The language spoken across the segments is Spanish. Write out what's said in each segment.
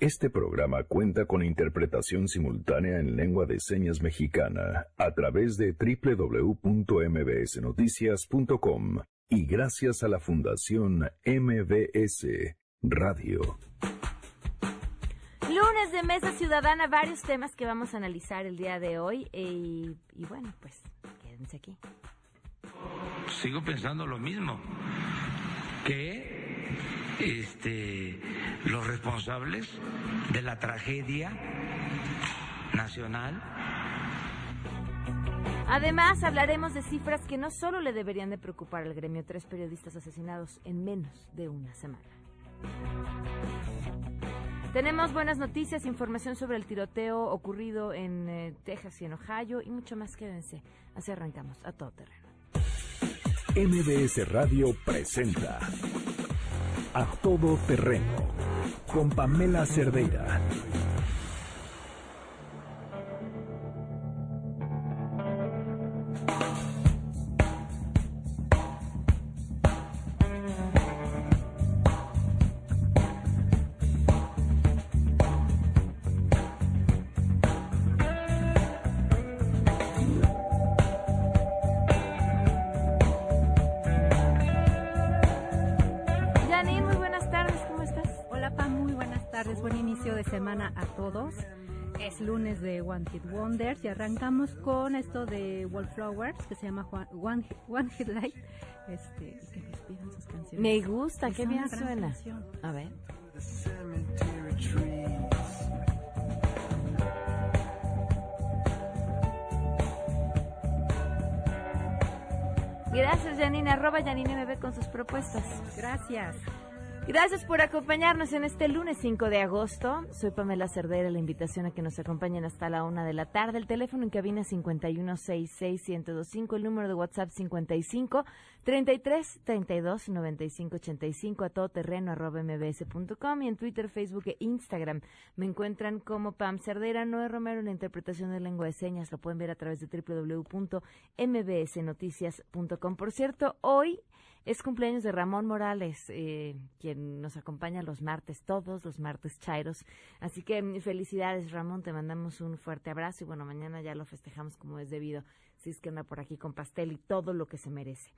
Este programa cuenta con interpretación simultánea en lengua de señas mexicana a través de www.mbsnoticias.com y gracias a la Fundación MBS Radio. Lunes de Mesa Ciudadana, varios temas que vamos a analizar el día de hoy y, y bueno, pues quédense aquí. Sigo pensando lo mismo, que este, los responsables de la tragedia nacional. Además, hablaremos de cifras que no solo le deberían de preocupar al gremio, tres periodistas asesinados en menos de una semana. Tenemos buenas noticias, información sobre el tiroteo ocurrido en eh, Texas y en Ohio y mucho más. Quédense. Así arrancamos a todo terreno. MBS Radio presenta A Todo Terreno con Pamela Cerdeira. Tardes, buen inicio de semana a todos. Es lunes de One Hit Wonders y arrancamos con esto de Wallflowers que se llama Juan- One, Hit- One Hit Light. Este, que les pidan sus canciones. Me gusta, qué bien suena. canción. A ver. Gracias, Janine. Arroba Janine MB con sus propuestas. Gracias. Gracias por acompañarnos en este lunes 5 de agosto. Soy Pamela Cerdera, la invitación a que nos acompañen hasta la una de la tarde. El teléfono en cabina 5166125, el número de WhatsApp 55 33 32 95 85 a todoterreno arroba mbs.com y en Twitter, Facebook e Instagram me encuentran como Pam Cerdera, Noé Romero en la interpretación de lengua de señas. Lo pueden ver a través de www.mbsnoticias.com. Por cierto, hoy es cumpleaños de Ramón Morales, eh, quien nos acompaña los martes, todos los martes chairos. Así que mm, felicidades, Ramón, te mandamos un fuerte abrazo y bueno, mañana ya lo festejamos como es debido, si es que anda por aquí con pastel y todo lo que se merece.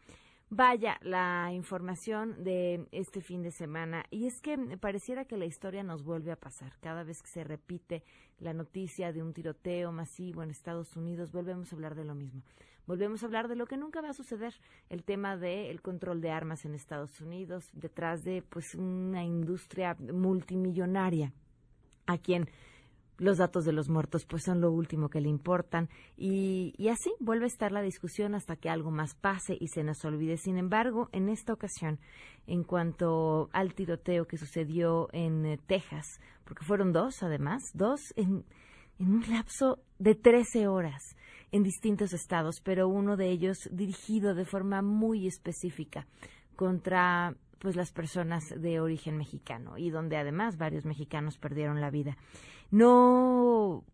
Vaya la información de este fin de semana y es que pareciera que la historia nos vuelve a pasar. Cada vez que se repite la noticia de un tiroteo masivo en Estados Unidos, volvemos a hablar de lo mismo. Volvemos a hablar de lo que nunca va a suceder, el tema del control de armas en Estados Unidos, detrás de pues una industria multimillonaria a quien los datos de los muertos pues son lo último que le importan y, y así vuelve a estar la discusión hasta que algo más pase y se nos olvide. Sin embargo, en esta ocasión, en cuanto al tiroteo que sucedió en eh, Texas, porque fueron dos además, dos en, en un lapso de 13 horas en distintos estados, pero uno de ellos dirigido de forma muy específica contra pues las personas de origen mexicano y donde además varios mexicanos perdieron la vida. No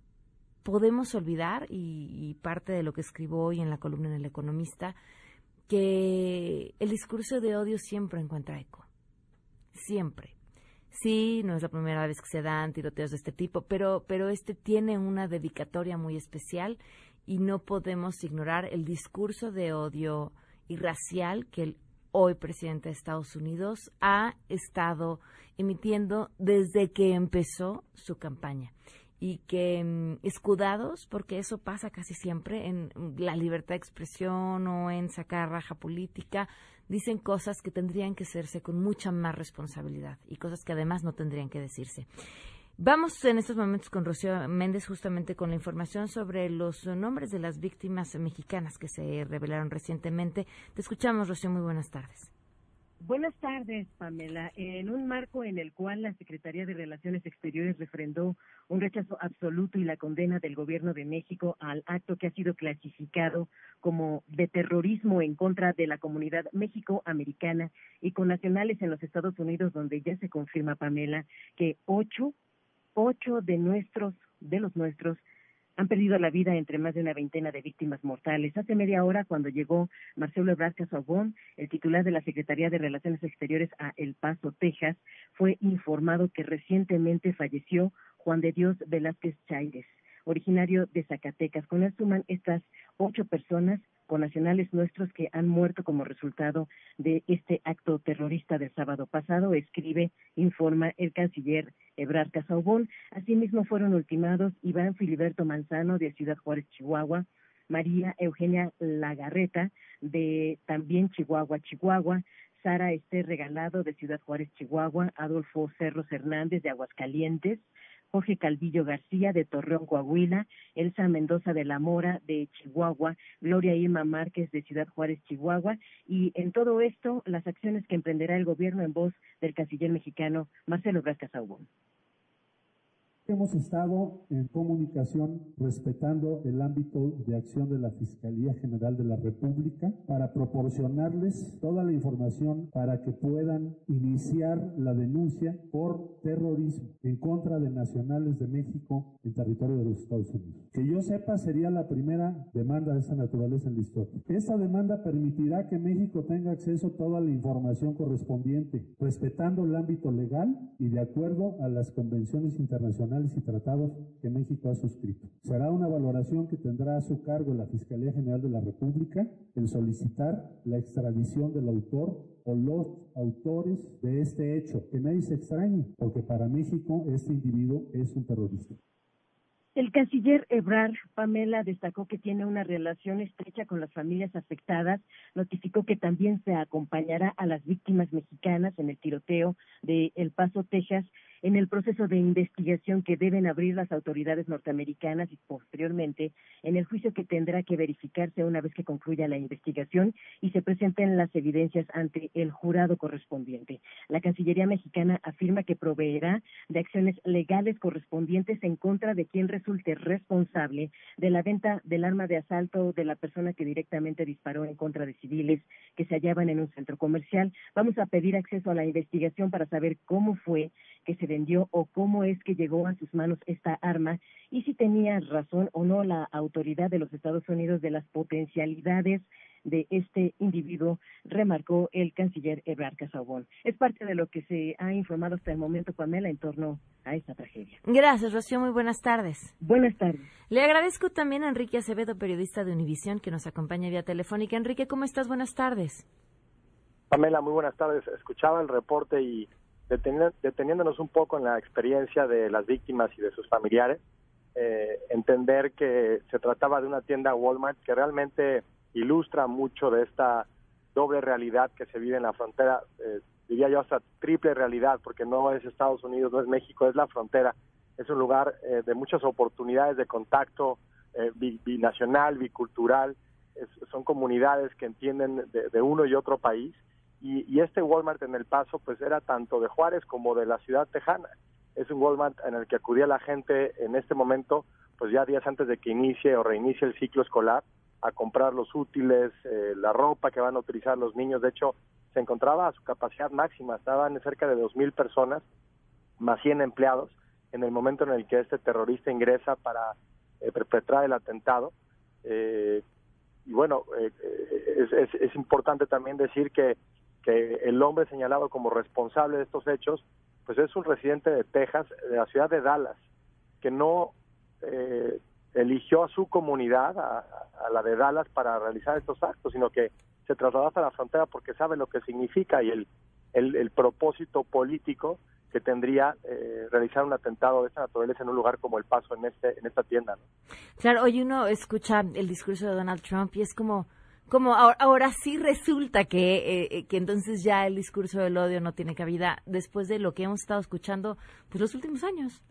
podemos olvidar y, parte de lo que escribo hoy en la columna en El Economista que el discurso de odio siempre encuentra eco. Siempre. Sí, no es la primera vez que se dan tiroteos de este tipo, pero, pero este tiene una dedicatoria muy especial y no podemos ignorar el discurso de odio y racial que el hoy presidente de Estados Unidos ha estado emitiendo desde que empezó su campaña y que mm, escudados, porque eso pasa casi siempre en la libertad de expresión o en sacar raja política, dicen cosas que tendrían que hacerse con mucha más responsabilidad y cosas que además no tendrían que decirse. Vamos en estos momentos con Rocío Méndez justamente con la información sobre los nombres de las víctimas mexicanas que se revelaron recientemente. Te escuchamos, Rocío, muy buenas tardes. Buenas tardes, Pamela. En un marco en el cual la Secretaría de Relaciones Exteriores refrendó un rechazo absoluto y la condena del Gobierno de México al acto que ha sido clasificado como de terrorismo en contra de la comunidad México-americana y con nacionales en los Estados Unidos, donde ya se confirma, Pamela, que ocho, ocho de nuestros, de los nuestros, han perdido la vida entre más de una veintena de víctimas mortales. Hace media hora, cuando llegó Marcelo Ebrard Casaubon, el titular de la Secretaría de Relaciones Exteriores a El Paso, Texas, fue informado que recientemente falleció Juan de Dios Velázquez Chaires, originario de Zacatecas. Con él suman estas ocho personas con nacionales nuestros que han muerto como resultado de este acto terrorista del sábado pasado, escribe, informa el canciller Ebrard Casaubon. Asimismo fueron ultimados Iván Filiberto Manzano de Ciudad Juárez, Chihuahua, María Eugenia Lagarreta de también Chihuahua, Chihuahua, Sara Esther Regalado de Ciudad Juárez, Chihuahua, Adolfo Cerros Hernández de Aguascalientes, Jorge Calvillo García de Torreón, Coahuila, Elsa Mendoza de la Mora de Chihuahua, Gloria Irma Márquez de Ciudad Juárez, Chihuahua, y en todo esto las acciones que emprenderá el gobierno en voz del canciller mexicano Marcelo Saubón. Hemos estado en comunicación respetando el ámbito de acción de la Fiscalía General de la República para proporcionarles toda la información para que puedan iniciar la denuncia por terrorismo en contra de nacionales de México en territorio de los Estados Unidos. Que yo sepa sería la primera demanda de esta naturaleza en la historia. Esta demanda permitirá que México tenga acceso a toda la información correspondiente, respetando el ámbito legal y de acuerdo a las convenciones internacionales y tratados que México ha suscrito. Será una valoración que tendrá a su cargo la Fiscalía General de la República el solicitar la extradición del autor o los autores de este hecho. Que nadie se extrañe, porque para México este individuo es un terrorista. El canciller Ebrar Pamela destacó que tiene una relación estrecha con las familias afectadas, notificó que también se acompañará a las víctimas mexicanas en el tiroteo de El Paso, Texas, en el proceso de investigación que deben abrir las autoridades norteamericanas y posteriormente en el juicio que tendrá que verificarse una vez que concluya la investigación y se presenten las evidencias ante el jurado correspondiente. La Cancillería mexicana afirma que proveerá de acciones legales correspondientes en contra de quien resulte responsable de la venta del arma de asalto de la persona que directamente disparó en contra de civiles que se hallaban en un centro comercial. Vamos a pedir acceso a la investigación para saber cómo fue que se vendió o cómo es que llegó a sus manos esta arma y si tenía razón o no la autoridad de los Estados Unidos de las potencialidades de este individuo, remarcó el canciller Ebrard Casaubon. Es parte de lo que se ha informado hasta el momento, Pamela, en torno a esta tragedia. Gracias, Rocío. Muy buenas tardes. Buenas tardes. Le agradezco también a Enrique Acevedo, periodista de Univisión, que nos acompaña vía telefónica. Enrique, ¿cómo estás? Buenas tardes. Pamela, muy buenas tardes. Escuchaba el reporte y deteniéndonos un poco en la experiencia de las víctimas y de sus familiares, eh, entender que se trataba de una tienda Walmart que realmente ilustra mucho de esta doble realidad que se vive en la frontera, eh, diría yo hasta triple realidad, porque no es Estados Unidos, no es México, es la frontera. Es un lugar eh, de muchas oportunidades de contacto binacional, bicultural. son comunidades que entienden de uno y otro país y, este Walmart en El Paso pues era tanto de Juárez como de la ciudad tejana. Es un Walmart en el que acudía la gente en este momento, pues ya días antes de que inicie o reinicie el ciclo escolar, a comprar los útiles, eh, la ropa que van a utilizar los niños. De hecho, se encontraba a su capacidad máxima, estaban cerca de 2.000 personas, más 100 empleados, en el momento en el que este terrorista ingresa para eh, perpetrar el atentado. Eh, y bueno, es, es, es importante también decir que que el hombre señalado como responsable de estos hechos, pues es un residente de Texas, de la ciudad de Dallas, que no eh, eligió a su comunidad, a, la de Dallas, para realizar estos actos, sino que se trasladó hasta la frontera porque sabe lo que significa y el, el, propósito político que tendría eh, realizar un atentado de esa naturaleza en un lugar como El Paso, en, este, en esta tienda. Claro, hoy uno escucha el discurso de Donald Trump y es como como ahora, sí resulta que, eh, eh, que entonces ya el discurso del odio no tiene cabida después de lo que hemos estado escuchando pues los últimos años.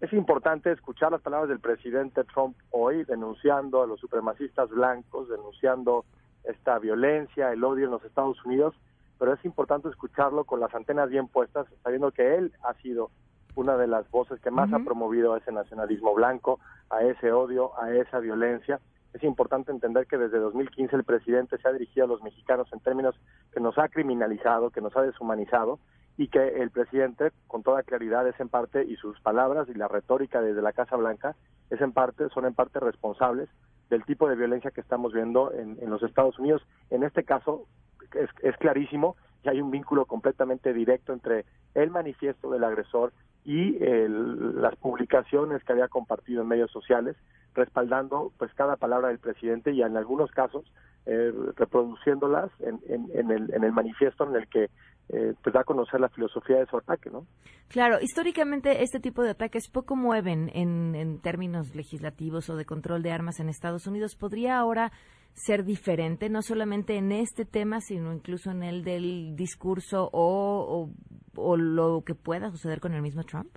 Es importante escuchar las palabras del presidente Trump hoy denunciando a los supremacistas blancos, denunciando esta violencia, el odio en los Estados Unidos, pero es importante escucharlo con las antenas bien puestas, sabiendo que él ha sido una de las voces que más ha promovido a ese nacionalismo blanco, a ese odio, a esa violencia es importante entender que desde 2015 el presidente se ha dirigido a los mexicanos en términos que nos ha criminalizado, que nos ha deshumanizado y que el presidente, con toda claridad, es en parte, y sus palabras y la retórica desde la Casa Blanca, es en parte, son en parte responsables del tipo de violencia que estamos viendo en, los Estados Unidos. En este caso, es, es clarísimo y hay un vínculo completamente directo entre el manifiesto del agresor y las publicaciones que había compartido en medios sociales respaldando pues cada palabra del presidente y en algunos casos eh, reproduciéndolas en, en, el, en el manifiesto en el que eh, pues da a conocer la filosofía de su ataque, ¿no? Claro, históricamente este tipo de ataques poco mueven en, en términos legislativos o de control de armas en Estados Unidos. ¿Podría ahora ser diferente, no solamente en este tema, sino incluso en el del discurso o, o, lo que pueda suceder con el mismo Trump?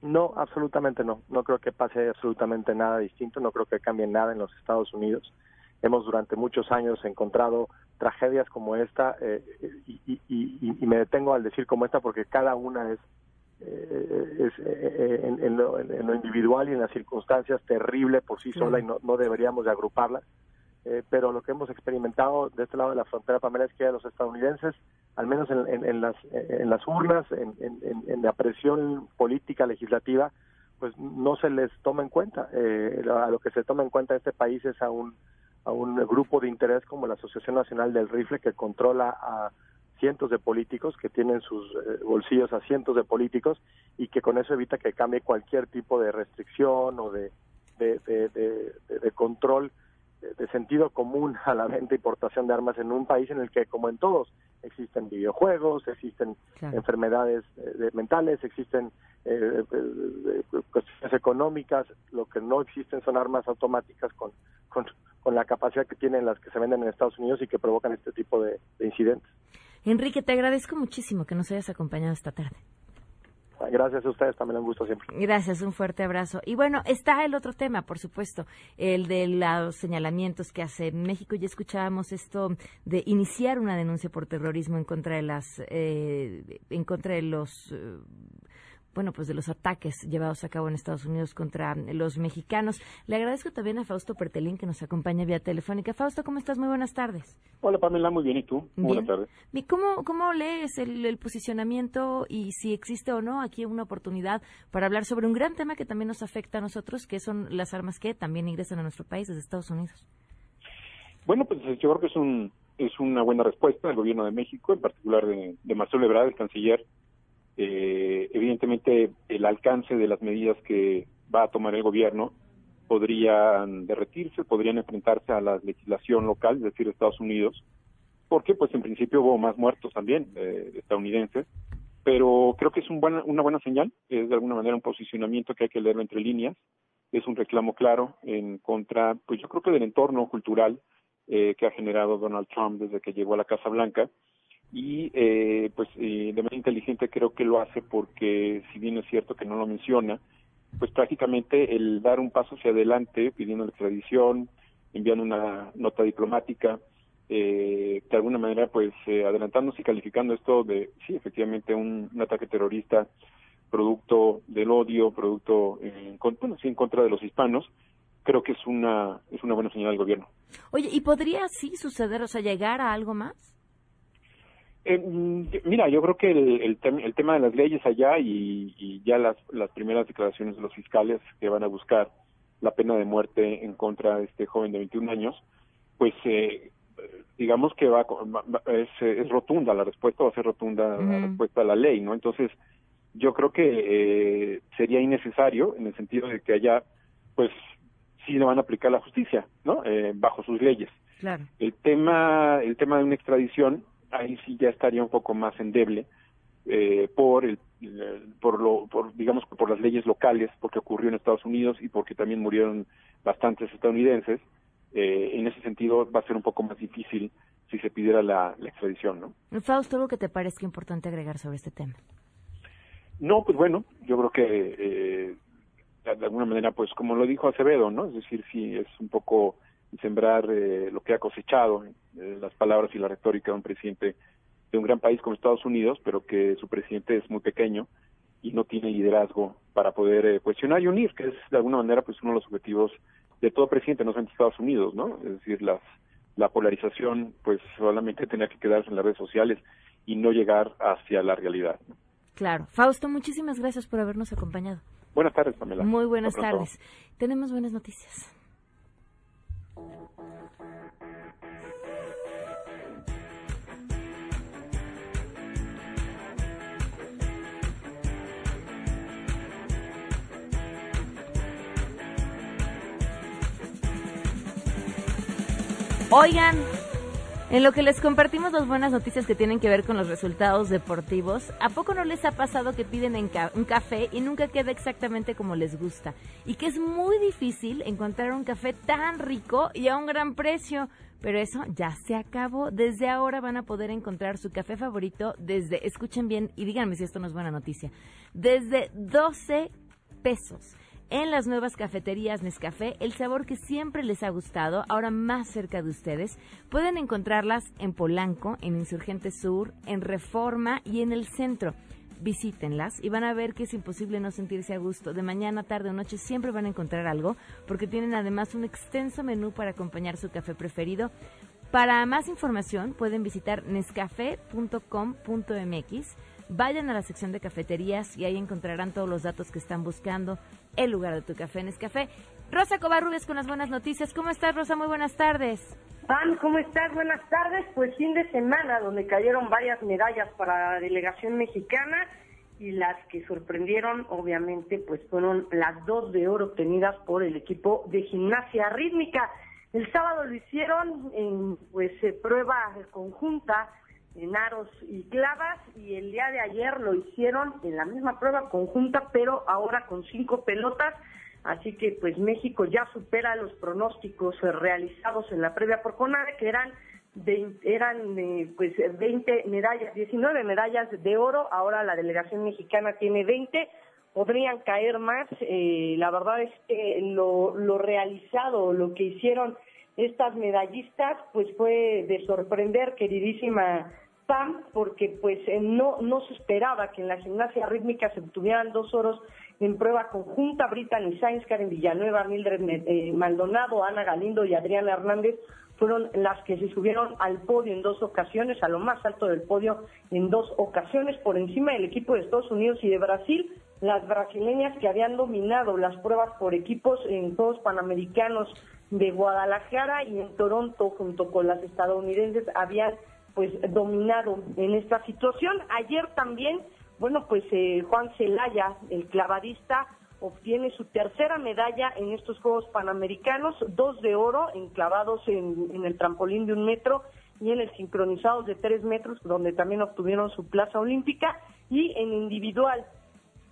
No, absolutamente no. No creo que pase absolutamente nada distinto. No creo que cambie nada en los Estados Unidos. Hemos durante muchos años encontrado tragedias como esta eh, y, y, me detengo al decir como esta porque cada una es, eh, es eh, en, lo, en, lo, individual y en las circunstancias terrible por sí sola y no, no deberíamos de agruparlas. Eh, pero lo que hemos experimentado de este lado de la frontera, Pamela, es que a los estadounidenses, al menos en, las, en las urnas, en, la presión política legislativa, pues no se les toma en cuenta. Eh, a lo que se toma en cuenta en este país es a un, a un grupo de interés como la Asociación Nacional del Rifle, que controla a cientos de políticos, que tienen sus eh, bolsillos a cientos de políticos y que con eso evita que cambie cualquier tipo de restricción o de, de, de control de sentido común a la venta e importación de armas en un país en el que, como en todos, existen videojuegos, existen enfermedades eh, mentales, existen eh, eh, cuestiones económicas, lo que no existen son armas automáticas con, con, la capacidad que tienen las que se venden en Estados Unidos y que provocan este tipo de incidentes. Enrique, te agradezco muchísimo que nos hayas acompañado esta tarde. Gracias a ustedes, también un gusto siempre. Gracias, un fuerte abrazo. Y bueno, está el otro tema, por supuesto, el de los señalamientos que hace México. Ya escuchábamos esto de iniciar una denuncia por terrorismo en contra de las, eh, en contra de los eh, bueno, pues de los ataques llevados a cabo en Estados Unidos contra los mexicanos. Le agradezco también a Fausto Pertelín que nos acompaña vía telefónica. Fausto, ¿cómo estás? Muy buenas tardes. Hola Pamela, muy bien. ¿Y tú? Buenas tardes. ¿Cómo, cómo lees el, posicionamiento y si existe o no aquí una oportunidad para hablar sobre un gran tema que también nos afecta a nosotros, que son las armas que también ingresan a nuestro país desde Estados Unidos? Bueno, pues yo creo que es un es una buena respuesta del gobierno de México, en particular de, de Marcelo Ebrard, el canciller, eh, evidentemente, el alcance de las medidas que va a tomar el gobierno podrían derretirse, podrían enfrentarse a la legislación local, es decir, Estados Unidos, porque pues en principio hubo más muertos también eh, estadounidenses, pero creo que es un buena, una buena señal, es de alguna manera un posicionamiento que hay que leerlo entre líneas, es un reclamo claro en contra, pues yo creo que del entorno cultural eh, que ha generado Donald Trump desde que llegó a la Casa Blanca, y eh, pues de manera inteligente creo que lo hace porque si bien es cierto que no lo menciona pues prácticamente el dar un paso hacia adelante pidiendo la extradición enviando una nota diplomática eh, de alguna manera pues eh, adelantándose y calificando esto de sí efectivamente un, ataque terrorista producto del odio producto en, sí en contra de los hispanos creo que es una es una buena señal del gobierno. Oye y podría así suceder o sea llegar a algo más eh, mira, yo creo que el, el, tema de las leyes allá y, ya las, las primeras declaraciones de los fiscales que van a buscar la pena de muerte en contra de este joven de 21 años, pues eh, digamos que va, es, es, rotunda la respuesta, va a ser rotunda la respuesta a la ley, ¿no? Entonces, yo creo que eh, sería innecesario en el sentido de que allá, pues, sí le van a aplicar la justicia, ¿no? Eh, bajo sus leyes. Claro. El tema, el tema de una extradición, ahí sí ya estaría un poco más endeble eh, por el por lo por digamos por las leyes locales porque ocurrió en Estados Unidos y porque también murieron bastantes estadounidenses eh, en ese sentido va a ser un poco más difícil si se pidiera la, extradición no Fausto algo que te parezca importante agregar sobre este tema no pues bueno yo creo que eh, de alguna manera pues como lo dijo Acevedo no es decir sí es un poco sembrar eh, lo que ha cosechado, eh, las palabras y la retórica de un presidente de un gran país como Estados Unidos, pero que su presidente es muy pequeño y no tiene liderazgo para poder eh, cuestionar y unir, que es de alguna manera pues uno de los objetivos de todo presidente, no solamente Estados Unidos, ¿no? Es decir, las, la polarización pues solamente tenía que quedarse en las redes sociales y no llegar hacia la realidad. Claro. Fausto, muchísimas gracias por habernos acompañado. Buenas tardes, Pamela. Muy buenas tardes. Tenemos buenas noticias. Oigan, en lo que les compartimos las buenas noticias que tienen que ver con los resultados deportivos, ¿a poco no les ha pasado que piden un café y nunca queda exactamente como les gusta? Y que es muy difícil encontrar un café tan rico y a un gran precio. Pero eso ya se acabó. Desde ahora van a poder encontrar su café favorito desde, escuchen bien y díganme si esto no es buena noticia, desde 12 pesos en las nuevas cafeterías Nescafé, el sabor que siempre les ha gustado, ahora más cerca de ustedes. Pueden encontrarlas en Polanco, en Insurgente Sur, en Reforma y en el centro. Visítenlas y van a ver que es imposible no sentirse a gusto. De mañana, tarde o noche siempre van a encontrar algo, porque tienen además un extenso menú para acompañar su café preferido. Para más información pueden visitar nescafé.com.mx Vayan a la sección de cafeterías y ahí encontrarán todos los datos que están buscando, el lugar de tu café en Escafé. Rosa Covarrubias con las buenas noticias. ¿Cómo estás, Rosa? Muy buenas tardes. Pam, ¿cómo estás? Buenas tardes. Pues fin de semana donde cayeron varias medallas para la delegación mexicana y las que sorprendieron, obviamente, pues fueron las dos de oro obtenidas por el equipo de gimnasia rítmica. El sábado lo hicieron en pues eh, prueba conjunta en aros y clavas y el día de ayer lo hicieron en la misma prueba conjunta, pero ahora con cinco pelotas. Así que pues México ya supera los pronósticos realizados en la previa por CONADE, que eran eran eh, pues 20 medallas, 19 medallas de oro, ahora la delegación mexicana tiene 20, podrían caer más, eh, la verdad es que lo, lo realizado, lo que hicieron estas medallistas, pues fue de sorprender, queridísima PAM porque pues eh, no, no se esperaba que en la gimnasia rítmica se obtuvieran dos oros en prueba conjunta. Brittany Sainz, Karen Villanueva, Mildred eh, Maldonado, Ana Galindo y Adriana Hernández fueron las que se subieron al podio en dos ocasiones, a lo más alto del podio en dos ocasiones, por encima del equipo de Estados Unidos y de Brasil. Las brasileñas que habían dominado las pruebas por equipos en Juegos Panamericanos de Guadalajara y en Toronto, junto con las estadounidenses, habían pues dominado en esta situación. Ayer también, bueno, pues eh, Juan Celaya, el clavadista, obtiene su tercera medalla en estos Juegos Panamericanos, dos de oro enclavados en, en el trampolín de un metro y en el sincronizado de tres metros, donde también obtuvieron su plaza olímpica, y en individual,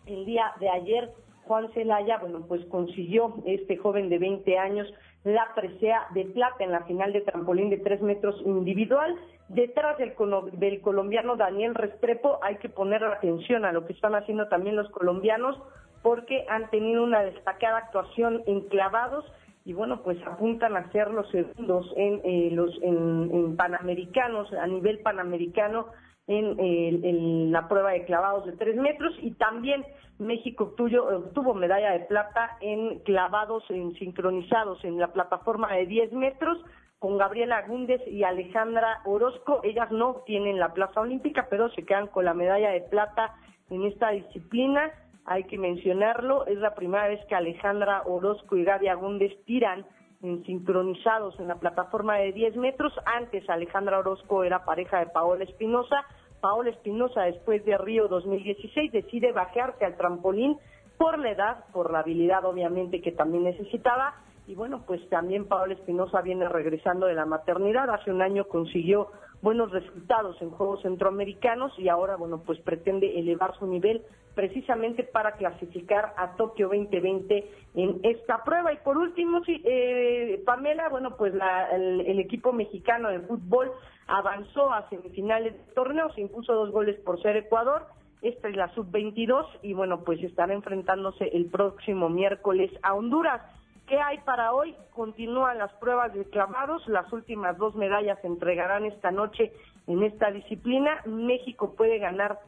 el día de ayer, Juan Celaya, bueno, pues consiguió este joven de 20 años la presea de plata en la final de trampolín de tres metros individual. Detrás del, del colombiano Daniel Restrepo hay que poner atención a lo que están haciendo también los colombianos porque han tenido una destacada actuación en clavados y bueno, pues apuntan a ser los segundos en, eh, los en, panamericanos, a nivel panamericano, en, en, la prueba de clavados de tres metros y también México obtuvo, medalla de plata en clavados en sincronizados en la plataforma de 10 metros con Gabriela Gúndez y Alejandra Orozco. Ellas no tienen la plaza olímpica, pero se quedan con la medalla de plata en esta disciplina. Hay que mencionarlo, es la primera vez que Alejandra Orozco y Gaby Agúndez tiran en sincronizados en la plataforma de 10 metros. Antes Alejandra Orozco era pareja de Paola Espinosa Paola Espinosa, después de Río 2016, decide bajarse al trampolín por la edad, por la habilidad obviamente que también necesitaba. Y bueno, pues también Paola Espinosa viene regresando de la maternidad. Hace un año consiguió buenos resultados en Juegos Centroamericanos y ahora, bueno, pues pretende elevar su nivel precisamente para clasificar a Tokio 2020 en esta prueba. Y por último, sí, eh, Pamela, bueno, pues el, equipo mexicano de fútbol avanzó a semifinales del torneo, se impuso dos goles por ser Ecuador. Esta es la sub-22 y bueno, pues estará enfrentándose el próximo miércoles a Honduras. ¿Qué hay para hoy? Continúan las pruebas de clavados. Las últimas dos medallas se entregarán esta noche en esta disciplina. México puede ganar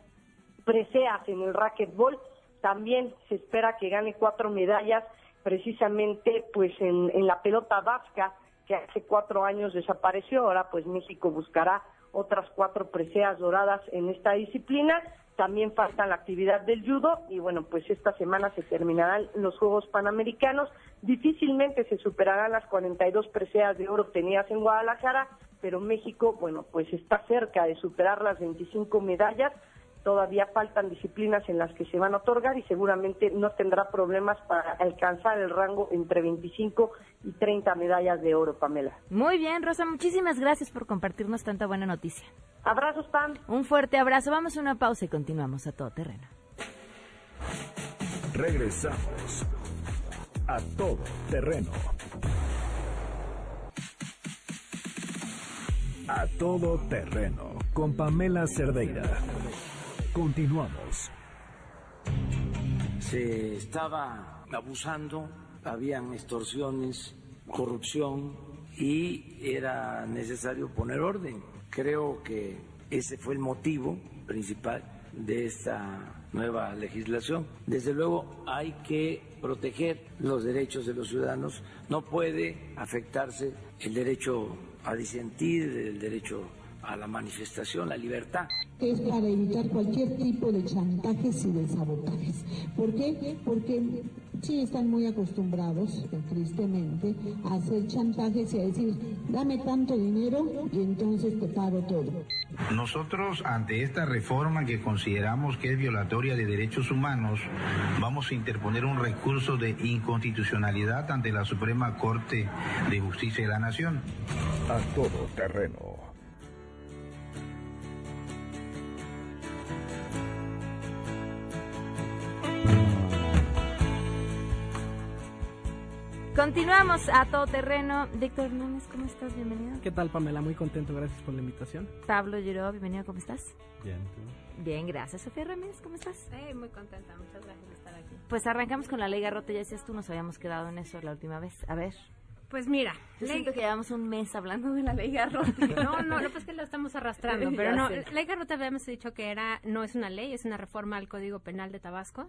preseas en el racquetball. También se espera que gane cuatro medallas precisamente pues en, en la pelota vasca que hace cuatro años desapareció. Ahora pues México buscará otras cuatro preseas doradas en esta disciplina. También falta la actividad del judo y bueno, pues esta semana se terminarán los Juegos Panamericanos. Difícilmente se superarán las 42 preseas de oro obtenidas en Guadalajara, pero México, bueno, pues está cerca de superar las 25 medallas todavía faltan disciplinas en las que se van a otorgar y seguramente no tendrá problemas para alcanzar el rango entre 25 y 30 medallas de oro, Pamela. Muy bien, Rosa, muchísimas gracias por compartirnos tanta buena noticia. Abrazos, Pam. Un fuerte abrazo. Vamos a una pausa y continuamos a todo terreno. Regresamos a todo terreno. A todo terreno con Pamela Cerdeira. Continuamos. Se estaba abusando, habían extorsiones, corrupción y era necesario poner orden. Creo que ese fue el motivo principal de esta nueva legislación. Desde luego hay que proteger los derechos de los ciudadanos. No puede afectarse el derecho a disentir, el derecho a la manifestación, la libertad. Es para evitar cualquier tipo de chantajes y de sabotajes. ¿Por qué? Porque sí están muy acostumbrados, tristemente, a hacer chantajes y a decir, dame tanto dinero y entonces te pago todo. Nosotros, ante esta reforma que consideramos que es violatoria de derechos humanos, vamos a interponer un recurso de inconstitucionalidad ante la Suprema Corte de Justicia de la Nación. A todo terreno. Continuamos a todo terreno. Víctor Hernández, ¿cómo estás? Bienvenido. ¿Qué tal, Pamela? Muy contento, gracias por la invitación. Pablo Giró, bienvenido, ¿cómo estás? Bien, ¿tú? Bien, gracias. Sofía Ramírez, ¿cómo estás? Eh, muy contenta, muchas gracias por estar aquí. Pues arrancamos con la ley Garrote, ya decías tú, nos habíamos quedado en eso la última vez. A ver. Pues mira, Yo siento que llevamos un mes hablando de la ley Garrote. No, no, no, pues que lo estamos arrastrando, pero no, la ley Garrote habíamos dicho que era, no es una ley, es una reforma al Código Penal de Tabasco,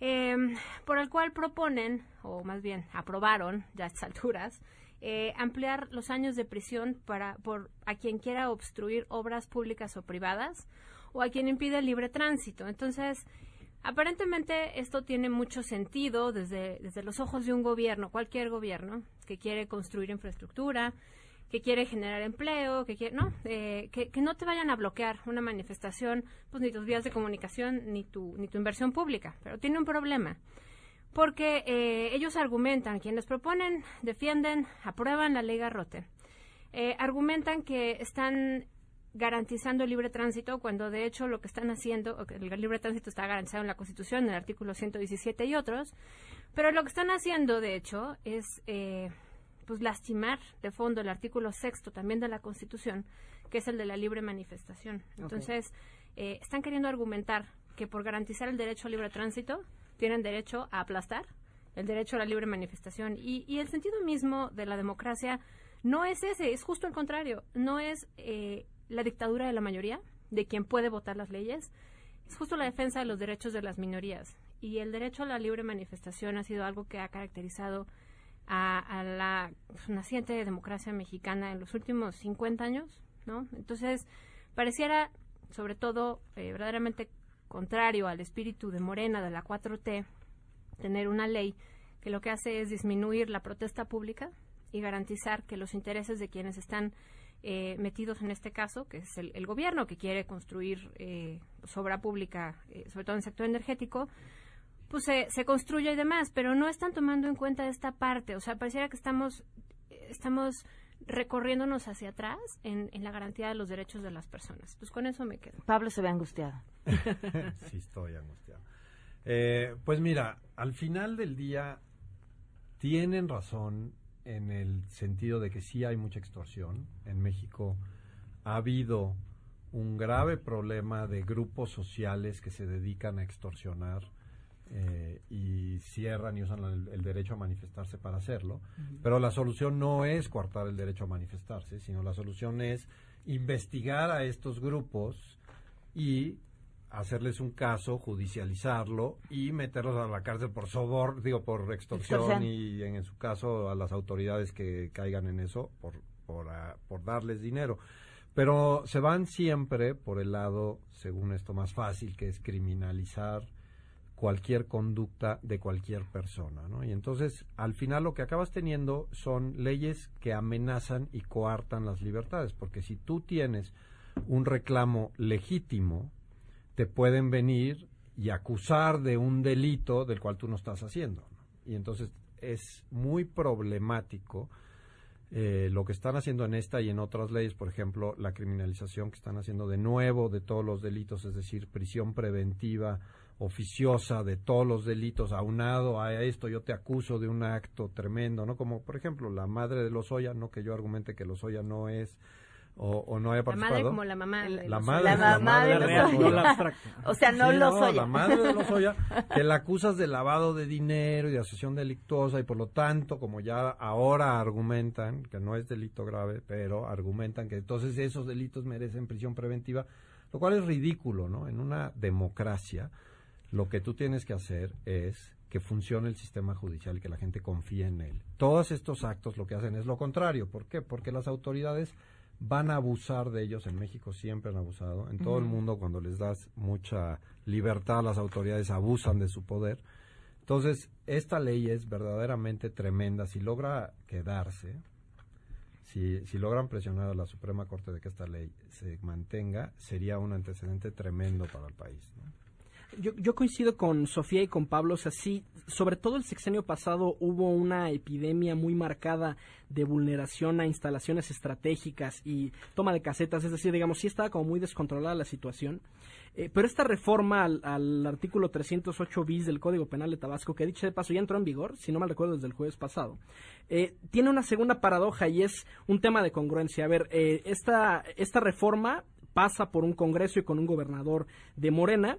eh, por el cual proponen, o más bien aprobaron ya a estas alturas, eh, ampliar los años de prisión para por a quien quiera obstruir obras públicas o privadas o a quien impide el libre tránsito. Entonces, aparentemente esto tiene mucho sentido desde, desde los ojos de un gobierno, cualquier gobierno, que quiere construir infraestructura, que quiere generar empleo, que quiere, no, Eh, que, que no te vayan a bloquear una manifestación, pues ni tus vías de comunicación ni tu, ni tu inversión pública. Pero tiene un problema porque eh, ellos argumentan, quienes proponen, defienden, aprueban la ley Garrote, eh, argumentan que están garantizando el libre tránsito cuando de hecho lo que están haciendo, el libre tránsito está garantizado en la Constitución, en el artículo 117 y otros, pero lo que están haciendo de hecho es eh, pues lastimar de fondo el artículo sexto también de la Constitución, que es el de la libre manifestación. Entonces, eh, están queriendo argumentar que por garantizar el derecho al libre tránsito tienen derecho a aplastar el derecho a la libre manifestación. Y, y el sentido mismo de la democracia no es ese, es justo el contrario. No es eh, la dictadura de la mayoría, de quien puede votar las leyes, es justo la defensa de los derechos de las minorías. Y el derecho a la libre manifestación ha sido algo que ha caracterizado a, a la naciente democracia mexicana en los últimos 50 años, ¿no? Entonces, pareciera, sobre todo, eh, verdaderamente contrario al espíritu de Morena, de la 4T, tener una ley que lo que hace es disminuir la protesta pública y garantizar que los intereses de quienes están eh, metidos en este caso, que es el, el gobierno que quiere construir eh, pues, obra pública, eh, sobre todo en el sector energético, pues se, se construye y demás, pero no están tomando en cuenta esta parte. O sea, pareciera que estamos, estamos recorriéndonos hacia atrás en, en la garantía de los derechos de las personas. Pues con eso me quedo. Pablo se ve angustiado. sí, estoy angustiado. Eh, pues mira, al final del día tienen razón en el sentido de que sí hay mucha extorsión. En México ha habido un grave problema de grupos sociales que se dedican a extorsionar eh, y cierran y usan el, el, derecho a manifestarse para hacerlo. Pero la solución no es coartar el derecho a manifestarse, sino la solución es investigar a estos grupos y hacerles un caso, judicializarlo y meterlos a la cárcel por sobor, digo, por extorsión, Extorsión. y en, su caso a las autoridades que caigan en eso por, por, ah, por darles dinero. Pero se van siempre por el lado, según esto, más fácil, que es criminalizar cualquier conducta de cualquier persona, ¿no? Y entonces, al final lo que acabas teniendo son leyes que amenazan y coartan las libertades, porque si tú tienes un reclamo legítimo, te pueden venir y acusar de un delito del cual tú no estás haciendo. Y entonces es muy problemático eh, lo que están haciendo en esta y en otras leyes, por ejemplo, la criminalización que están haciendo de nuevo de todos los delitos, es decir, prisión preventiva oficiosa de todos los delitos aunado a esto yo te acuso de un acto tremendo no como por ejemplo la madre de Lozoya no que yo argumente que Lozoya no es o, o no haya La participado madre como la mamá. la los- madre, la la madre de. Lozoya. O sea, no Sí, los Oya. La madre de Lozoya, que la acusas de lavado de dinero y de asociación delictuosa y por lo tanto, como ya ahora argumentan, que no es delito grave, pero argumentan que entonces esos delitos merecen prisión preventiva, lo cual es ridículo, ¿no? En una democracia, lo que tú tienes que hacer es que funcione el sistema judicial y que la gente confíe en él. Todos estos actos lo que hacen es lo contrario. ¿Por qué? Porque las autoridades van a abusar de ellos. En México siempre han abusado. En todo el mundo, cuando les das mucha libertad las autoridades, abusan de su poder. Entonces, esta ley es verdaderamente tremenda. Si logra quedarse, si, si logran presionar a la Suprema Corte de que esta ley se mantenga, sería un antecedente tremendo para el país. ¿no? Yo, yo coincido con Sofía y con Pablo, o sea, sí, sobre todo el sexenio pasado hubo una epidemia muy marcada de vulneración a instalaciones estratégicas y toma de casetas, es decir, digamos, sí estaba como muy descontrolada la situación. Eh, pero esta reforma al, al artículo 308 bis del Código Penal de Tabasco, que dicho de paso ya entró en vigor, si no mal recuerdo desde el jueves pasado, eh, tiene una segunda paradoja y es un tema de congruencia. A ver, eh, esta, esta reforma pasa por un Congreso y con un gobernador de Morena.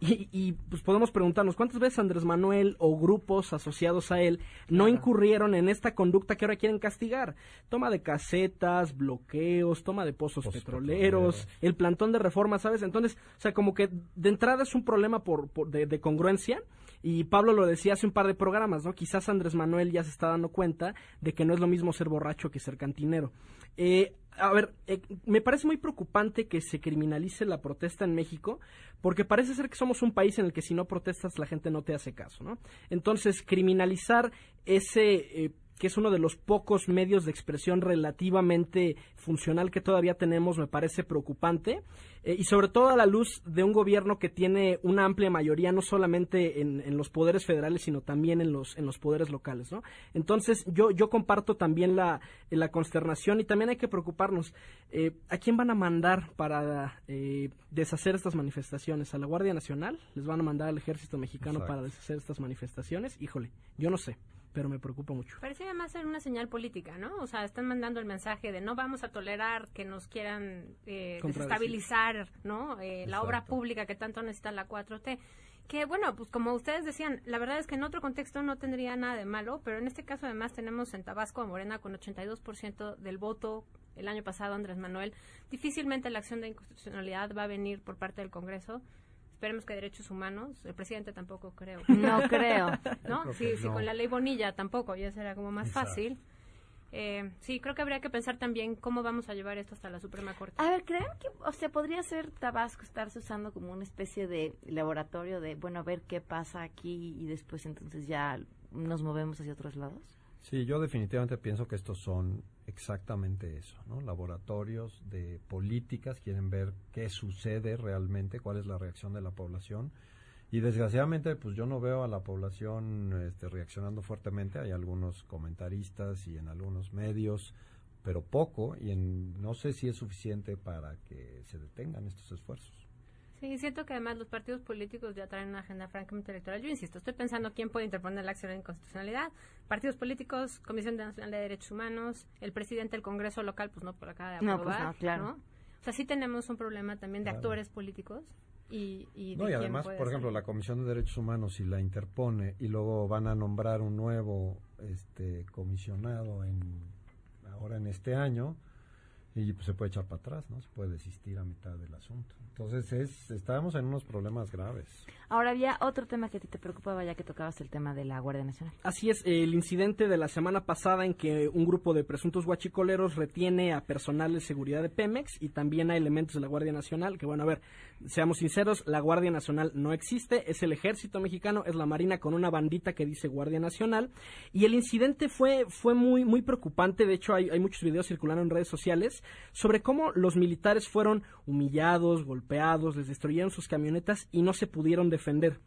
Y, y, pues podemos preguntarnos cuántas veces Andrés Manuel o grupos asociados a él no incurrieron en esta conducta que ahora quieren castigar. Toma de casetas, bloqueos, toma de pozos, petroleros, el plantón de reforma, ¿sabes? Entonces, o sea, como que de entrada es un problema por, por- de, de congruencia. Y Pablo lo decía hace un par de programas, ¿no? Quizás Andrés Manuel ya se está dando cuenta de que no es lo mismo ser borracho que ser cantinero. Eh, a ver, eh, me parece muy preocupante que se criminalice la protesta en México, porque parece ser que somos un país en el que si no protestas la gente no te hace caso, ¿no? Entonces, criminalizar ese... eh, que es uno de los pocos medios de expresión relativamente funcional que todavía tenemos, me parece preocupante. Eh, y sobre todo a la luz de un gobierno que tiene una amplia mayoría, no solamente en, en los poderes federales, sino también en los, en los poderes locales, ¿no? Entonces, yo, yo comparto también la, la consternación y también hay que preocuparnos. eh, ¿A quién van a mandar para eh, deshacer estas manifestaciones? ¿A la Guardia Nacional? ¿Les van a mandar al Ejército Mexicano Exacto. para deshacer estas manifestaciones? Híjole, yo no sé, pero me preocupa mucho. Parece más ser una señal política, ¿no? O sea, están mandando el mensaje de no vamos a tolerar que nos quieran eh, desestabilizar, ¿no? Eh, la obra pública que tanto necesita la 4T. Que bueno, pues como ustedes decían, la verdad es que en otro contexto no tendría nada de malo, pero en este caso además tenemos en Tabasco a Morena con 82% del voto el año pasado Andrés Manuel. Difícilmente la acción de inconstitucionalidad va a venir por parte del Congreso. Esperemos que derechos humanos, el presidente tampoco creo. No creo. ¿No? Creo Sí, que sí, no. con la ley Bonilla tampoco, ya será como más Exacto. fácil. Eh, sí, creo que habría que pensar también cómo vamos a llevar esto hasta la Suprema Corte. A ver, ¿creen que, o sea, podría ser Tabasco estarse usando como una especie de laboratorio de, bueno, a ver qué pasa aquí y después entonces ya nos movemos hacia otros lados? Sí, yo definitivamente pienso que estos son exactamente eso, ¿no? Laboratorios de políticas, quieren ver qué sucede realmente, cuál es la reacción de la población. Y desgraciadamente, pues yo no veo a la población este, reaccionando fuertemente. Hay algunos comentaristas y en algunos medios, pero poco, y en, no sé si es suficiente para que se detengan estos esfuerzos. Sí, siento que además los partidos políticos ya traen una agenda francamente electoral. Yo insisto, estoy pensando quién puede interponer la acción de inconstitucionalidad. Partidos políticos, Comisión Nacional de Derechos Humanos, el presidente del Congreso local, pues no por acá de No, pues aprobar, no, claro. ¿no? O sea, sí tenemos un problema también de Claro. actores políticos y, y de No, y quién además, puede por ejemplo, la Comisión de Derechos Humanos, si la interpone y luego van a nombrar un nuevo este, comisionado en, ahora en este año, y pues, se puede echar para atrás, ¿no? Se puede desistir a mitad del asunto. Entonces, es, estábamos en unos problemas graves. Ahora había otro tema que a ti te preocupaba ya que tocabas el tema de la Guardia Nacional. Así es, el incidente de la semana pasada en que un grupo de presuntos guachicoleros retiene a personal de seguridad de Pemex y también a elementos de la Guardia Nacional, que bueno, a ver, seamos sinceros, la Guardia Nacional no existe, es el ejército mexicano, es la Marina con una bandita que dice Guardia Nacional y el incidente fue, fue muy, muy preocupante, de hecho hay, hay muchos videos circulando en redes sociales sobre cómo los militares fueron humillados, golpeados, les destruyeron sus camionetas y no se pudieron defender.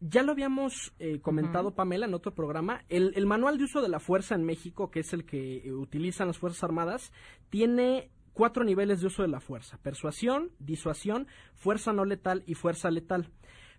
Ya lo habíamos eh, comentado, Pamela, en otro programa. El, el, manual de uso de la fuerza en México, que es el que eh, utilizan las Fuerzas Armadas, tiene cuatro niveles de uso de la fuerza. Persuasión, disuasión, fuerza no letal y fuerza letal.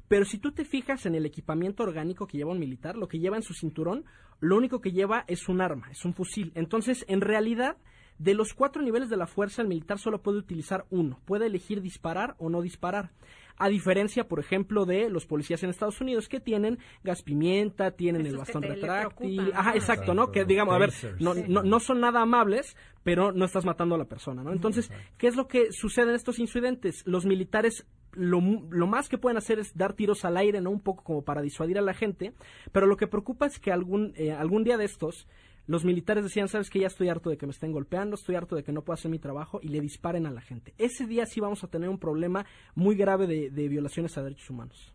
Pero si tú te fijas en el equipamiento orgánico que lleva un militar, lo que lleva en su cinturón, lo único que lleva es un arma, es un fusil. Entonces, en realidad, de los cuatro niveles de la fuerza, el militar solo puede utilizar uno. Puede elegir disparar o no disparar. A diferencia, por ejemplo, de los policías en Estados Unidos que tienen gas pimienta, tienen el bastón retráctil. Ajá, exacto, ¿no? Que digamos, a ver, no, no, no, son nada amables, pero no estás matando a la persona, ¿no? Entonces, ¿qué es lo que sucede en estos incidentes? Los militares lo, lo, más que pueden hacer es dar tiros al aire, ¿no? Un poco como para disuadir a la gente, pero lo que preocupa es que algún, eh, algún día de estos los militares decían, sabes que ya estoy harto de que me estén golpeando, estoy harto de que no pueda hacer mi trabajo y le disparen a la gente. Ese día sí vamos a tener un problema muy grave de, de violaciones a derechos humanos.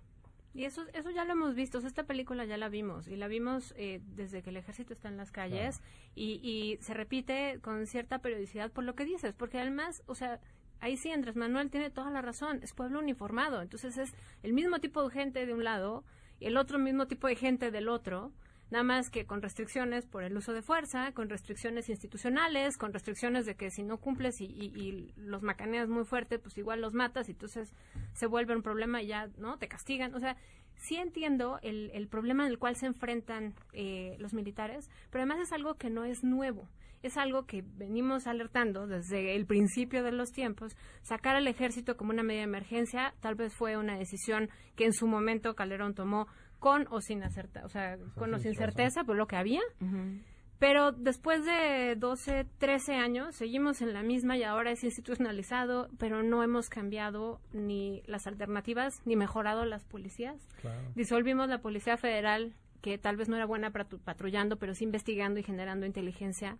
Y eso, eso ya lo hemos visto, esta película ya la vimos y la vimos eh, desde que el ejército está en las calles claro. y, y se repite con cierta periodicidad por lo que dices, porque además, o sea, ahí sí Andrés Manuel tiene toda la razón, es pueblo uniformado, entonces es el mismo tipo de gente de un lado y el otro mismo tipo de gente del otro, nada más que con restricciones por el uso de fuerza, con restricciones institucionales, con restricciones de que si no cumples y, los macaneas muy fuerte, pues igual los matas y entonces se vuelve un problema y ya, ¿no? Te castigan. O sea, sí entiendo el, el problema en el cual se enfrentan eh, los militares, pero además es algo que no es nuevo. Es algo que venimos alertando desde el principio de los tiempos. Sacar al ejército como una medida de emergencia tal vez fue una decisión que en su momento Calderón tomó con o sin acerta, o sea, con o sin certeza, por lo que había. Uh -huh. Pero después de 12, 13 años, seguimos en la misma y ahora es institucionalizado, pero no hemos cambiado ni las alternativas ni mejorado las policías. Claro. Disolvimos la Policía Federal, que tal vez no era buena patrullando, pero sí investigando y generando inteligencia.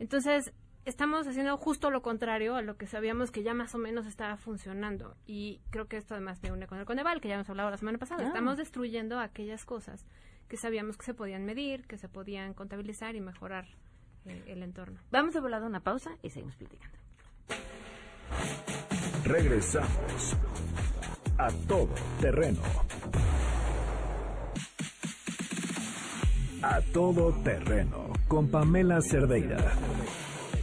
Entonces, estamos haciendo justo lo contrario a lo que sabíamos que ya más o menos estaba funcionando. Y creo que esto además me une con el Coneval, que ya hemos hablado la semana pasada. Ah. Estamos destruyendo aquellas cosas que sabíamos que se podían medir, que se podían contabilizar y mejorar eh, el entorno. Vamos a volar una pausa y seguimos platicando. Regresamos a todo terreno. A todo terreno con Pamela Cerdeira.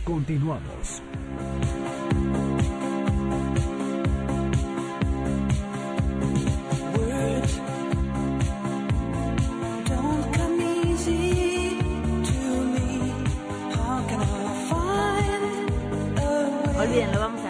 Continuamos. Olvídenlo, vamos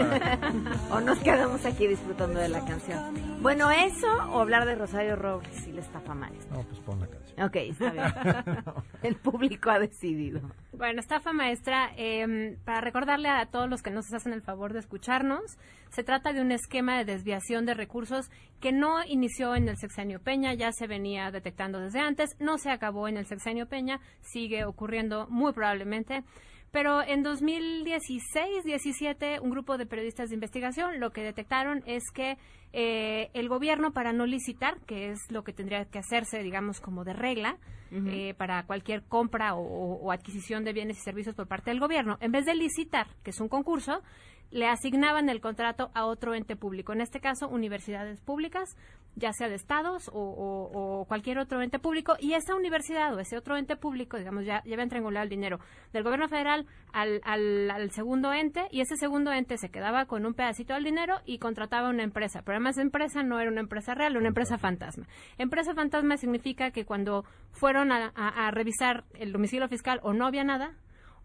o nos quedamos aquí disfrutando de la canción. Bueno, eso o hablar de Rosario Robles y la estafa maestra. No, pues pon la canción. Ok, está bien. El público ha decidido. Bueno, estafa maestra, eh, para recordarle a todos los que nos hacen el favor de escucharnos, se trata de un esquema de desviación de recursos que no inició en el sexenio Peña, ya se venía detectando desde antes, no se acabó en el sexenio Peña, sigue ocurriendo muy probablemente. Pero en 2016-17, un grupo de periodistas de investigación lo que detectaron es que eh, el gobierno, para no licitar, que es lo que tendría que hacerse, digamos, como de regla, uh -huh. eh, para cualquier compra o, o, adquisición de bienes y servicios por parte del gobierno, en vez de licitar, que es un concurso, le asignaban el contrato a otro ente público, en este caso universidades públicas, ya sea de estados o, o, o, cualquier otro ente público, y esa universidad o ese otro ente público, digamos, ya, ya habían triangulado el dinero del gobierno federal al, al, al, segundo ente, y ese segundo ente se quedaba con un pedacito del dinero y contrataba una empresa, pero además empresa no era una empresa real, una empresa fantasma. Empresa fantasma significa que cuando fueron a, a, a revisar el domicilio fiscal o no había nada,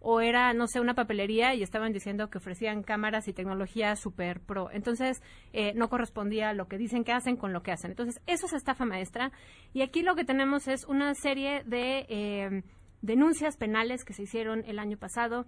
o era, no sé, una papelería y estaban diciendo que ofrecían cámaras y tecnología super pro. Entonces, eh, no correspondía lo que dicen que hacen con lo que hacen. Entonces, eso es estafa maestra. Y aquí lo que tenemos es una serie de eh, denuncias penales que se hicieron el año pasado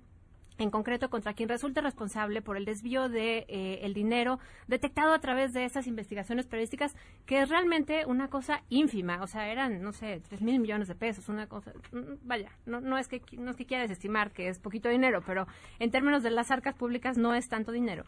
en concreto contra quien resulte responsable por el desvío de eh, el dinero detectado a través de estas investigaciones periodísticas, que es realmente una cosa ínfima, o sea, eran, no sé, tres mil millones de pesos, una cosa, mm, vaya, no, no, es que, no es que quiera desestimar que es poquito dinero, pero en términos de las arcas públicas no es tanto dinero.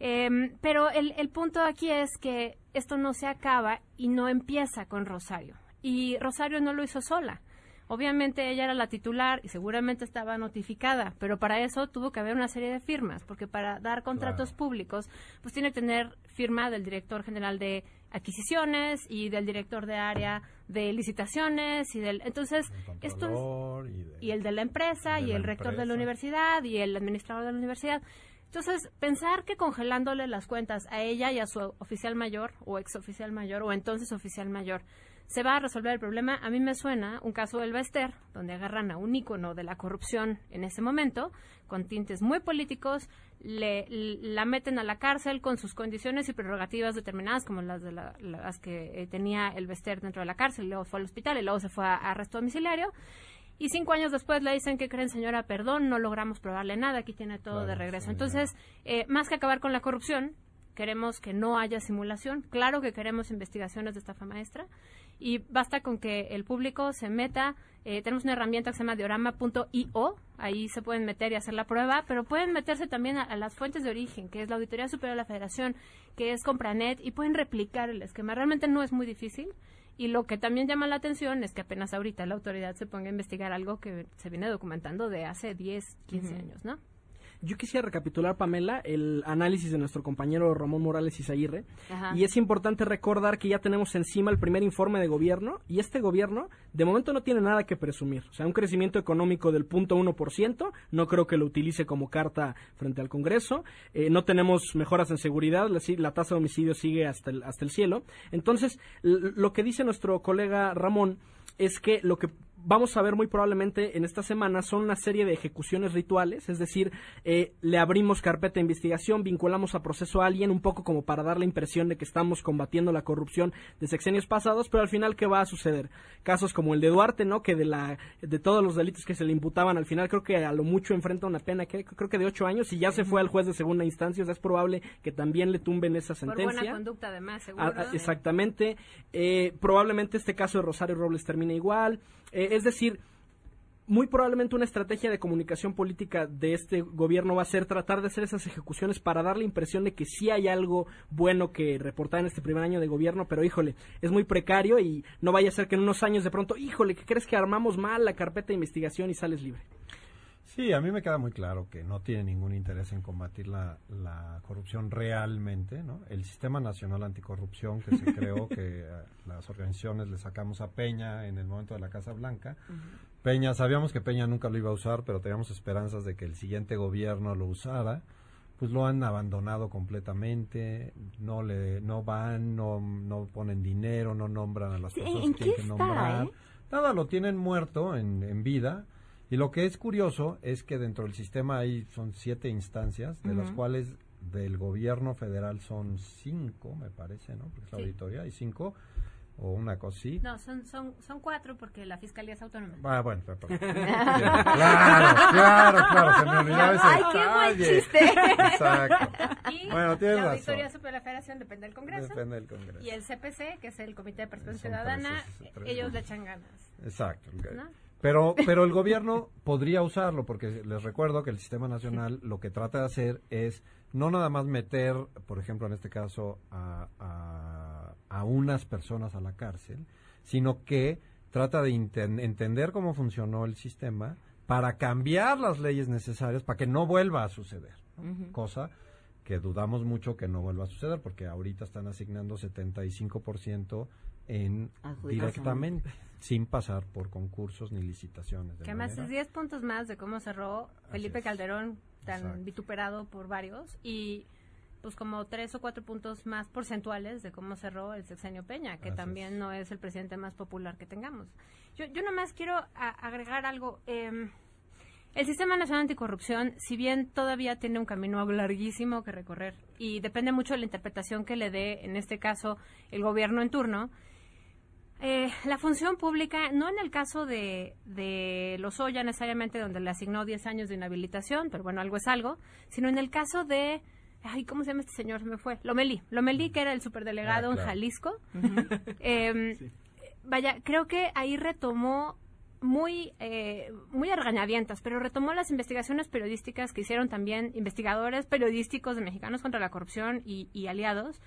Em, pero el, el punto aquí es que esto no se acaba y no empieza con Rosario. Y Rosario no lo hizo sola. Obviamente ella era la titular y seguramente estaba notificada, pero para eso tuvo que haber una serie de firmas, porque para dar contratos públicos, pues tiene que tener firma del director general de adquisiciones y del director de área de licitaciones y del entonces esto y, el de la empresa y, el rector de la universidad y el administrador de la universidad. Entonces, pensar que congelándole las cuentas a ella y a su oficial mayor o ex oficial mayor o entonces oficial mayor se va a resolver el problema. A mí me suena un caso del Bester, donde agarran a un ícono de la corrupción en ese momento, con tintes muy políticos, le, la meten a la cárcel con sus condiciones y prerrogativas determinadas, como las de las que eh, tenía el Bester dentro de la cárcel, luego fue al hospital y luego se fue a, arresto domiciliario. Y cinco años después le dicen que creen, señora, perdón, no logramos probarle nada, aquí tiene todo de regreso. Entonces, eh, más que acabar con la corrupción, queremos que no haya simulación. Claro que queremos investigaciones de estafa maestra y basta con que el público se meta. Eh, tenemos una herramienta que se llama diorama.io, ahí se pueden meter y hacer la prueba, pero pueden meterse también a, las fuentes de origen, que es la Auditoría Superior de la Federación, que es Compranet, y pueden replicar el esquema. Realmente no es muy difícil. Y lo que también llama la atención es que apenas ahorita la autoridad se ponga a investigar algo que se viene documentando de hace 10, 15 años, ¿no? Yo quisiera recapitular, Pamela, el análisis de nuestro compañero Ramón Morales Izaguirre. Y es importante recordar que ya tenemos encima el primer informe de gobierno y este gobierno de momento no tiene nada que presumir. O sea, un crecimiento económico del 0.1%, no creo que lo utilice como carta frente al Congreso. Eh, no tenemos mejoras en seguridad, la, la, tasa de homicidio sigue hasta el, hasta el cielo. Entonces, lo que dice nuestro colega Ramón es que lo que vamos a ver muy probablemente en esta semana son una serie de ejecuciones rituales, es decir, eh, le abrimos carpeta de investigación, vinculamos a proceso a alguien un poco como para dar la impresión de que estamos combatiendo la corrupción de sexenios pasados, pero al final qué va a suceder? Casos como el de Duarte, ¿no? Que de la de todos los delitos que se le imputaban al final creo que a lo mucho enfrenta una pena que creo que de ocho años y ya se fue al juez de segunda instancia, o sea, es probable que también le tumben esa sentencia. Por buena conducta además, seguro. Ah, exactamente. Eh, probablemente este caso de Rosario Robles termine igual. Eh, es decir, muy probablemente una estrategia de comunicación política de este gobierno va a ser tratar de hacer esas ejecuciones para dar la impresión de que sí hay algo bueno que reportar en este primer año de gobierno, pero híjole, es muy precario y no vaya a ser que en unos años de pronto, híjole, ¿qué crees que armamos mal la carpeta de investigación y sales libre? Sí, a mí me queda muy claro que no tiene ningún interés en combatir la, corrupción realmente, ¿no? El Sistema Nacional Anticorrupción que se creó, que eh, las organizaciones le sacamos a Peña en el momento de la Casa Blanca. Peña, sabíamos que Peña nunca lo iba a usar, pero teníamos esperanzas de que el siguiente gobierno lo usara. Pues lo han abandonado completamente, no le, no van, no, no ponen dinero, no nombran a las personas que tienen que nombrar. Eh? Nada, lo tienen muerto en, en vida y lo que es curioso es que dentro del sistema hay son siete instancias, de las cuales del gobierno federal son cinco, me parece, ¿no? Porque es la auditoría, hay cinco o una cosa así. No, son, son, son cuatro porque la fiscalía es autónoma. Ah, bueno, claro, claro, claro, se me olvidaba ese ¡Ay, qué buen chiste! Exacto. Y bueno, tienes la Auditoría Superior de la Federación depende del Congreso. Depende del Congreso. Y el CPC, que es el Comité de Participación Ciudadana, ellos le echan ganas. Exacto. ¿no? Pero, pero el gobierno podría usarlo, porque les recuerdo que el sistema nacional lo que trata de hacer es no nada más meter, por ejemplo, en este caso, a, a, unas personas a la cárcel, sino que trata de entender cómo funcionó el sistema para cambiar las leyes necesarias para que no vuelva a suceder. Cosa que dudamos mucho que no vuelva a suceder, porque ahorita están asignando 75% en directamente sin pasar por concursos ni licitaciones. que además es 10 puntos más de cómo cerró Felipe Calderón, tan vituperado por varios, y pues como tres o cuatro puntos más porcentuales de cómo cerró el sexenio Peña, que también no es el presidente más popular que tengamos. Yo, yo nomás quiero agregar algo. Eh, el Sistema Nacional Anticorrupción, si bien todavía tiene un camino larguísimo que recorrer y depende mucho de la interpretación que le dé, en este caso, el gobierno en turno, eh, la función pública, no en el caso de, de Lozoya necesariamente, donde le asignó 10 años de inhabilitación, pero bueno, algo es algo, sino en el caso de ay, ¿cómo se llama este señor? Se me fue. Lomelí. Lomelí, que era el superdelegado Ah, claro. en Jalisco. Em, Vaya, creo que ahí retomó muy, eh, muy a regañadientas, pero retomó las investigaciones periodísticas que hicieron también investigadores periodísticos de Mexicanos contra la Corrupción y, y aliados.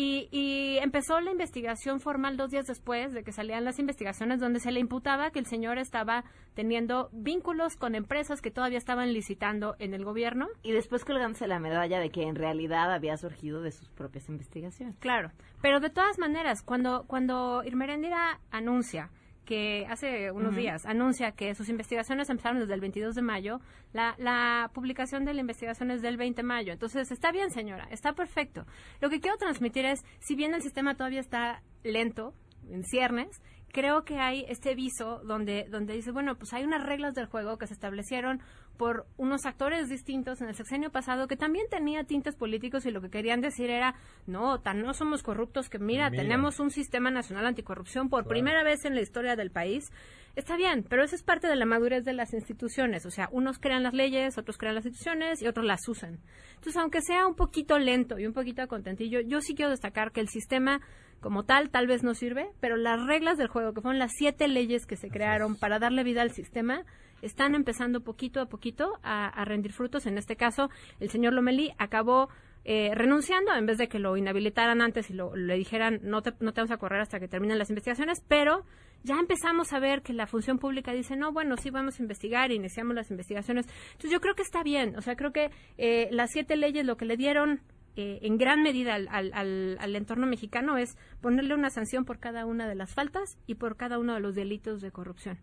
Y, y empezó la investigación formal dos días después de que salían las investigaciones donde se le imputaba que el señor estaba teniendo vínculos con empresas que todavía estaban licitando en el gobierno. Y después colgándose la medalla de que en realidad había surgido de sus propias investigaciones. Claro, pero de todas maneras, cuando, cuando Irmerendira anuncia que hace unos días anuncia que sus investigaciones empezaron desde el 22 de mayo, la, la publicación de la investigación es del 20 de mayo. Entonces, está bien, señora, está perfecto. Lo que quiero transmitir es, si bien el sistema todavía está lento, en ciernes, creo que hay este viso donde, donde dice, bueno, pues hay unas reglas del juego que se establecieron por unos actores distintos en el sexenio pasado que también tenía tintes políticos y lo que querían decir era, no, tan no somos corruptos que mira, Mira. tenemos un sistema nacional anticorrupción por Claro. primera vez en la historia del país. Está bien, pero eso es parte de la madurez de las instituciones. O sea, unos crean las leyes, otros crean las instituciones y otros las usan. Entonces, aunque sea un poquito lento y un poquito contentillo, yo sí quiero destacar que el sistema como tal tal vez no sirve, pero las reglas del juego, que fueron las siete leyes que se crearon para darle vida al sistema, están empezando poquito a poquito a, a rendir frutos. En este caso, el señor Lomelí acabó eh, renunciando en vez de que lo inhabilitaran antes y lo, le dijeran no te, no te vamos a correr hasta que terminen las investigaciones, pero ya empezamos a ver que la función pública dice, no, bueno, sí vamos a investigar, iniciamos las investigaciones. Entonces yo creo que está bien, o sea, creo que eh, las siete leyes lo que le dieron eh, en gran medida al, al, al- al entorno mexicano es ponerle una sanción por cada una de las faltas y por cada uno de los delitos de corrupción.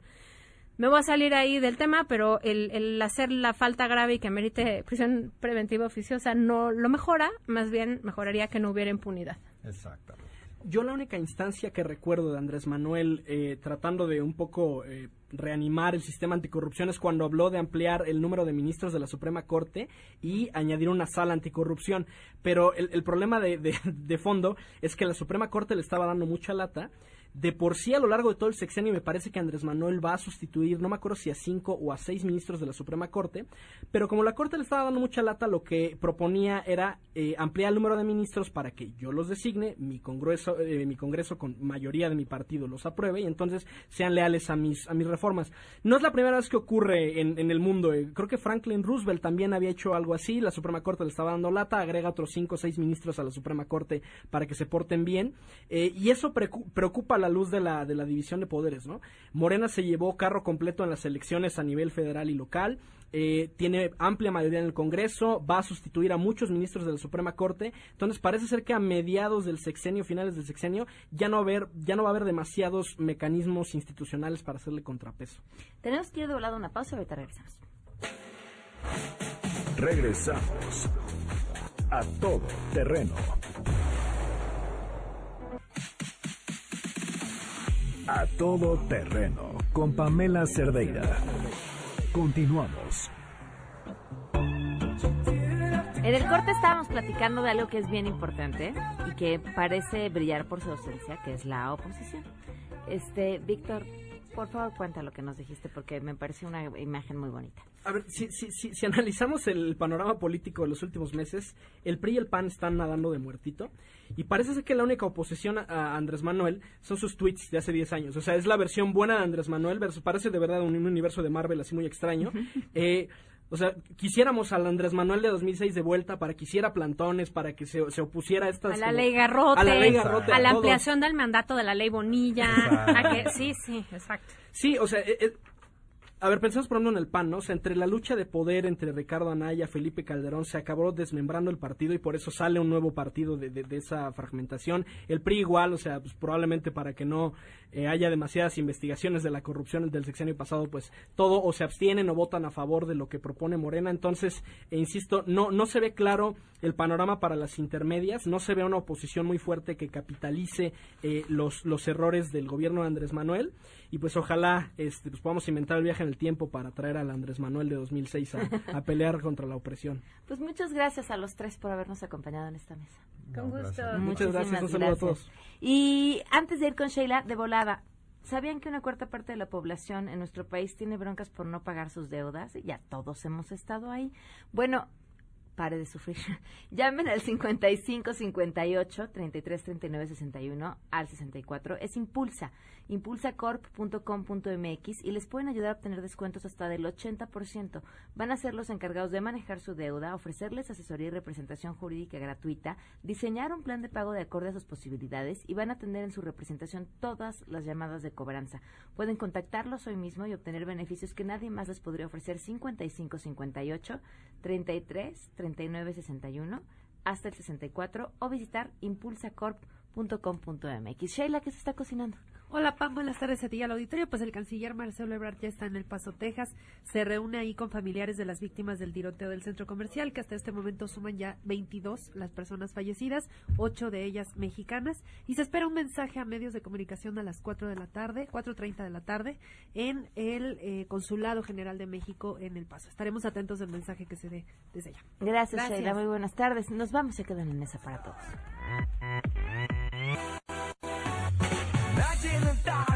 Me voy a salir ahí del tema, pero el, el hacer la falta grave y que merite prisión preventiva oficiosa no lo mejora, más bien mejoraría que no hubiera impunidad. Exactamente. Yo la única instancia que recuerdo de Andrés Manuel eh, tratando de un poco eh, reanimar el sistema anticorrupción es cuando habló de ampliar el número de ministros de la Suprema Corte y añadir una sala anticorrupción. Pero el, el problema de, de- de fondo es que la Suprema Corte le estaba dando mucha lata. De por sí, a lo largo de todo el sexenio, me parece que Andrés Manuel va a sustituir, no me acuerdo si a cinco o a seis ministros de la Suprema Corte, pero como la Corte le estaba dando mucha lata, lo que proponía era eh, ampliar el número de ministros para que yo los designe, mi congreso, eh, mi congreso con mayoría de mi partido los apruebe y entonces sean leales a mis, a mis reformas. No es la primera vez que ocurre en, en el mundo. eh, creo que Franklin Roosevelt también había hecho algo así. La Suprema Corte le estaba dando lata, agrega otros cinco o seis ministros a la Suprema Corte para que se porten bien. eh, y eso preocupa a la luz de la, de la división de poderes, ¿no? Morena se llevó carro completo en las elecciones a nivel federal y local. eh, tiene amplia mayoría en el Congreso, va a sustituir a muchos ministros de la Suprema Corte, entonces parece ser que a mediados del sexenio, finales del sexenio, ya no, va a haber, ya no va a haber demasiados mecanismos institucionales para hacerle contrapeso. Tenemos que ir de volado una pausa y ahorita regresamos. Regresamos a todo terreno. A todo terreno con Pamela Cerdeira. Continuamos. En el corte estábamos platicando de algo que es bien importante y que parece brillar por su ausencia, que es la oposición. Este, Víctor, por favor cuenta lo que nos dijiste porque me pareció una imagen muy bonita. A ver, si, si, si, si analizamos el panorama político de los últimos meses, el PRI y el PAN están nadando de muertito. Y parece ser que la única oposición a, Andrés Manuel son sus tweets de hace 10 años. O sea, es la versión buena de Andrés Manuel, versus, parece de verdad un, un universo de Marvel así muy extraño. Eh, o sea, quisiéramos al Andrés Manuel de 2006 de vuelta para que hiciera plantones, para que se, se opusiera a estas... A la como- ley Garrote, A la ley Garrote, a la ampliación del mandato de la ley Bonilla, Exacto. a que, sí, sí, exacto. Sí, o sea, eh, eh, a ver, pensamos por ejemplo en el PAN, ¿no? O sea, entre la lucha de poder entre Ricardo Anaya, Felipe Calderón, se acabó desmembrando el partido y por eso sale un nuevo partido de, esa fragmentación. El PRI igual, o sea, pues probablemente para que no eh, haya demasiadas investigaciones de la corrupción del sexenio pasado, pues todo o se abstienen o votan a favor de lo que propone Morena. Entonces, eh, insisto, no, no se ve claro el panorama para las intermedias, no se ve una oposición muy fuerte que capitalice eh, los, los errores del gobierno de Andrés Manuel y pues ojalá este, pues podamos inventar el viaje en el tiempo para traer al Andrés Manuel de 2006 a, a pelear contra la opresión. Pues muchas gracias a los tres por habernos acompañado en esta mesa. Con gusto. Muchas gracias, un saludo a todos. Y antes de ir con Sheila, de volada, ¿sabían que una cuarta parte de la población en nuestro país tiene broncas por no pagar sus deudas? Ya todos hemos estado ahí. Bueno, pare de sufrir. Llamen al 55 58 33 39 61 al 64. Es Impulsa, impulsacorp.com.mx y les pueden ayudar a obtener descuentos hasta del 80%. Van a ser los encargados de manejar su deuda, ofrecerles asesoría y representación jurídica gratuita, diseñar un plan de pago de acorde a sus posibilidades y van a atender en su representación todas las llamadas de cobranza. Pueden contactarlos hoy mismo y obtener beneficios que nadie más les podría ofrecer 55 58 33 39 61 hasta el 64 o visitar impulsacorp.com.mx. Sheila, ¿qué se está cocinando? Hola Pam, buenas tardes a ti y al auditorio. Pues el canciller Marcelo Ebrard ya está en El Paso, Texas. Se reúne ahí con familiares de las víctimas del tiroteo del centro comercial, que hasta este momento suman ya 22 las personas fallecidas, ocho de ellas mexicanas. Y se espera un mensaje a medios de comunicación a las 4 de la tarde, 4.30 de la tarde, en el eh, Consulado General de México en El Paso. Estaremos atentos del mensaje que se dé desde allá. Gracias, Gracias. Sheila. Muy buenas tardes. Nos vamos, se quedan en mesa para todos.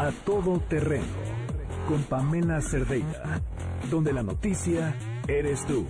A Todo Terreno con Pamela Cerdeira, donde la noticia eres tú.